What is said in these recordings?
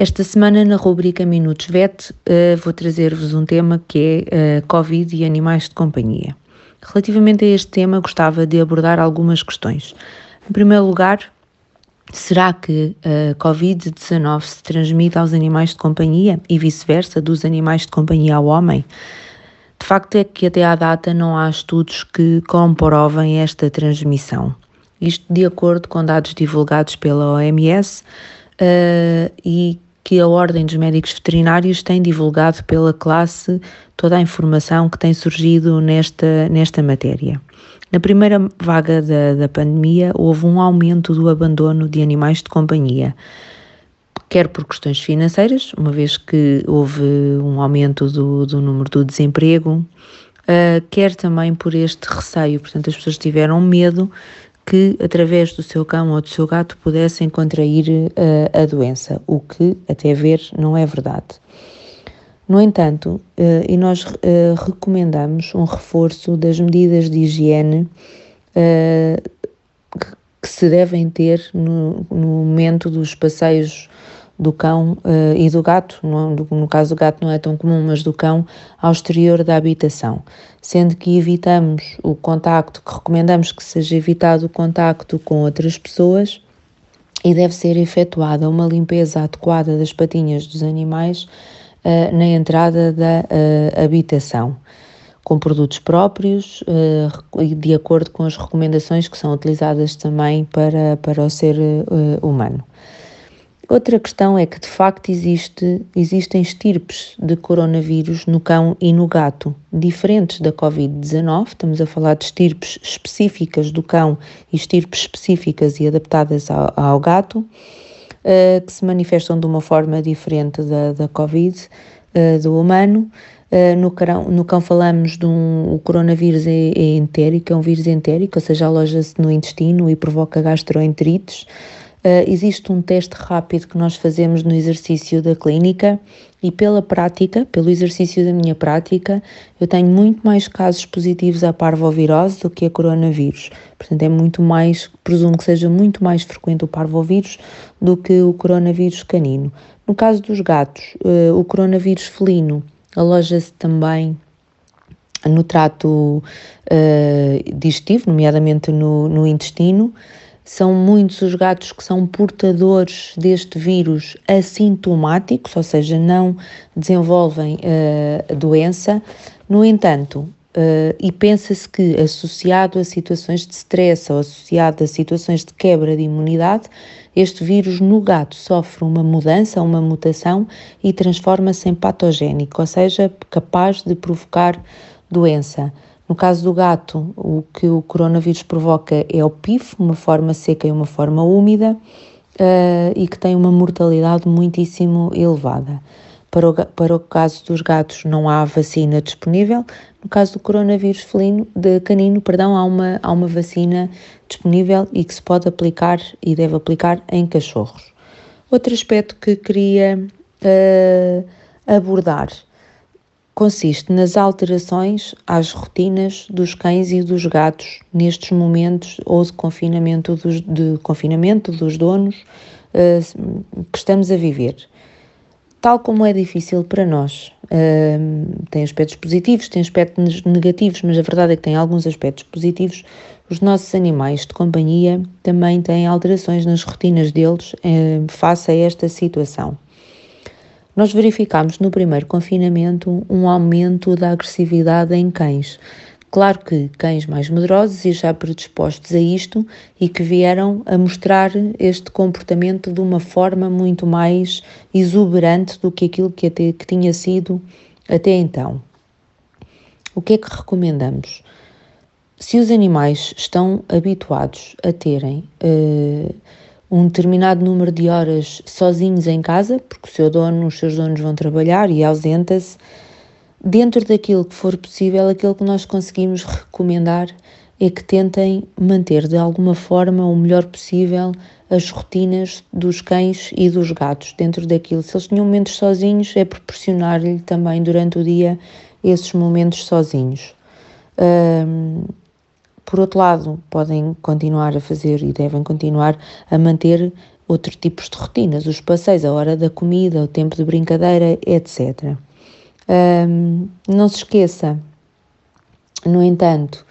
Esta semana, na rubrica Minutos VET, uh, vou trazer-vos um tema que é uh, Covid e animais de companhia. Relativamente a este tema, gostava de abordar algumas questões. Em primeiro lugar, será que a uh, Covid-19 se transmite aos animais de companhia e vice-versa, dos animais de companhia ao homem? De facto, é que até à data não há estudos que comprovem esta transmissão. Isto de acordo com dados divulgados pela OMS uh, e que a Ordem dos Médicos Veterinários tem divulgado pela classe toda a informação que tem surgido nesta, nesta matéria. Na primeira vaga da, da pandemia, houve um aumento do abandono de animais de companhia, quer por questões financeiras, uma vez que houve um aumento do, do número do desemprego, uh, quer também por este receio, portanto, as pessoas tiveram medo que, através do seu cão ou do seu gato, pudessem contrair uh, a doença, o que, até ver, não é verdade. No entanto, uh, e nós uh, recomendamos um reforço das medidas de higiene que, que se devem ter no, no momento dos passeios do cão uh, e do gato, no, no, caso do gato não é tão comum, mas do cão, ao exterior da habitação, sendo que evitamos o contacto, que recomendamos que seja evitado o contacto com outras pessoas e deve ser efetuada uma limpeza adequada das patinhas dos animais uh, na entrada da uh, habitação, com produtos próprios e de acordo com as recomendações que são utilizadas também para, para o ser humano. Outra questão é que, de facto, existe, existem estirpes de coronavírus no cão e no gato, diferentes da Covid-19. Estamos a falar de estirpes específicas do cão e estirpes específicas e adaptadas ao, ao gato, uh, que se manifestam de uma forma diferente da, da Covid, uh, do humano. Uh, no, cão, no cão falamos de um. O coronavírus é, é entérico, é um vírus entérico, ou seja, aloja-se no intestino e provoca gastroenterites. Uh, existe um teste rápido que nós fazemos no exercício da clínica e pela prática, pelo exercício da minha prática, eu tenho muito mais casos positivos à parvovirose do que a coronavírus. Portanto, é muito mais, presumo que seja muito mais frequente o parvovírus do que o coronavírus canino. No caso dos gatos, uh, o coronavírus felino aloja-se também no trato uh, digestivo, nomeadamente no, no intestino. São muitos os gatos que são portadores deste vírus assintomáticos, ou seja, não desenvolvem uh, a doença. No entanto, uh, e pensa-se que associado a situações de stress ou associado a situações de quebra de imunidade, este vírus no gato sofre uma mudança, uma mutação e transforma-se em patogénico, ou seja, capaz de provocar doença. No caso do gato, o que o coronavírus provoca é o PIF, uma forma seca e uma forma úmida, uh, e que tem uma mortalidade muitíssimo elevada. Para o, para o caso dos gatos não há vacina disponível, no caso do coronavírus felino, de canino, perdão, há uma, há uma vacina disponível e que se pode aplicar e deve aplicar em cachorros. Outro aspecto que queria uh, abordar consiste nas alterações às rotinas dos cães e dos gatos nestes momentos ou de confinamento dos, de confinamento dos donos uh, que estamos a viver. Tal como é difícil para nós, uh, tem aspectos positivos, tem aspectos negativos, mas a verdade é que tem alguns aspectos positivos. Os nossos animais de companhia também têm alterações nas rotinas deles uh, face a esta situação. Nós verificamos no primeiro confinamento um aumento da agressividade em cães. Claro que cães mais medrosos e já predispostos a isto e que vieram a mostrar este comportamento de uma forma muito mais exuberante do que aquilo que, até, que tinha sido até então. O que é que recomendamos? Se os animais estão habituados a terem uh, um determinado número de horas sozinhos em casa, porque o seu dono, os seus donos vão trabalhar e ausenta-se, dentro daquilo que for possível, aquilo que nós conseguimos recomendar é que tentem manter de alguma forma o melhor possível as rotinas dos cães e dos gatos dentro daquilo. Se eles tinham momentos sozinhos, é proporcionar-lhe também durante o dia esses momentos sozinhos. Um, por outro lado, podem continuar a fazer e devem continuar a manter outros tipos de rotinas, os passeios, a hora da comida, o tempo de brincadeira, etc. Um, não se esqueça, no entanto,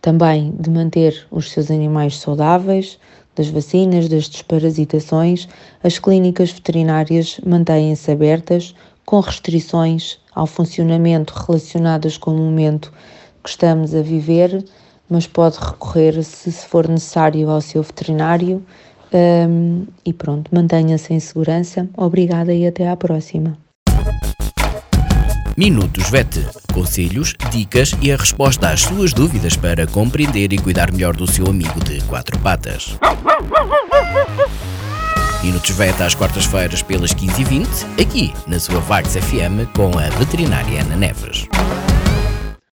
também de manter os seus animais saudáveis, das vacinas, das desparasitações, as clínicas veterinárias mantêm-se abertas, com restrições ao funcionamento relacionadas com o momento que estamos a viver, mas pode recorrer, se for necessário, ao seu veterinário. Um, e pronto, mantenha-se em segurança. Obrigada e até à próxima. Minutos VET. Conselhos, dicas e a resposta às suas dúvidas para compreender e cuidar melhor do seu amigo de quatro patas. Minutos VET às quartas-feiras pelas 15h20, aqui na sua Vagos FM com a veterinária Ana Neves.